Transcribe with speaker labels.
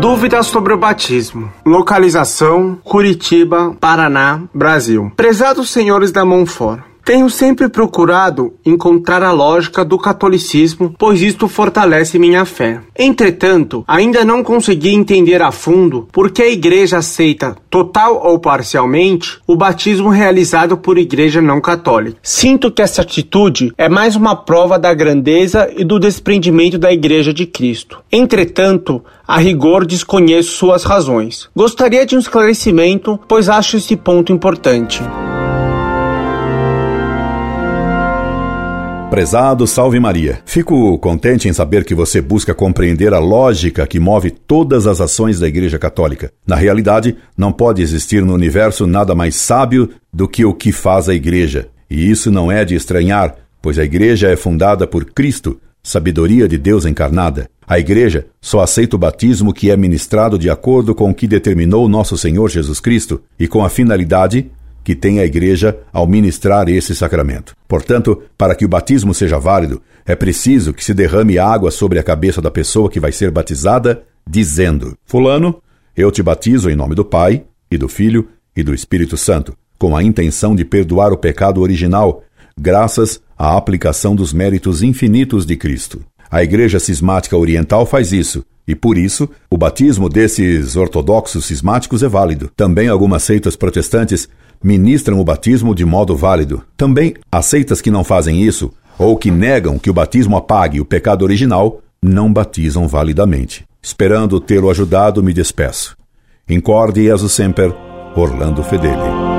Speaker 1: Dúvidas sobre o batismo. Localização: Curitiba, Paraná, Brasil. Prezados senhores da Monfort. Tenho sempre procurado encontrar a lógica do catolicismo, pois isto fortalece minha fé. Entretanto, ainda não consegui entender a fundo por que a igreja aceita, total ou parcialmente, o batismo realizado por igreja não católica. Sinto que essa atitude é mais uma prova da grandeza e do desprendimento da igreja de Cristo. Entretanto, a rigor desconheço suas razões. Gostaria de um esclarecimento, pois acho esse ponto importante.
Speaker 2: Prezado Salve Maria, fico contente em saber que você busca compreender a lógica que move todas as ações da Igreja Católica. Na realidade, não pode existir no universo nada mais sábio do que o que faz a Igreja. E isso não é de estranhar, pois a Igreja é fundada por Cristo, sabedoria de Deus encarnada. A Igreja só aceita o batismo que é ministrado de acordo com o que determinou nosso Senhor Jesus Cristo e com a finalidade que tem a Igreja ao ministrar esse sacramento. Portanto, para que o batismo seja válido, é preciso que se derrame água sobre a cabeça da pessoa que vai ser batizada, dizendo: Fulano, eu te batizo em nome do Pai, e do Filho, e do Espírito Santo, com a intenção de perdoar o pecado original, graças à aplicação dos méritos infinitos de Cristo. A Igreja Cismática Oriental faz isso, e por isso o batismo desses ortodoxos cismáticos é válido. Também algumas seitas protestantes ministram o batismo de modo válido. Também as seitas que não fazem isso, ou que negam que o batismo apague o pecado original, não batizam validamente. Esperando tê-lo ajudado, me despeço. Incorde e semper, Orlando Fedeli.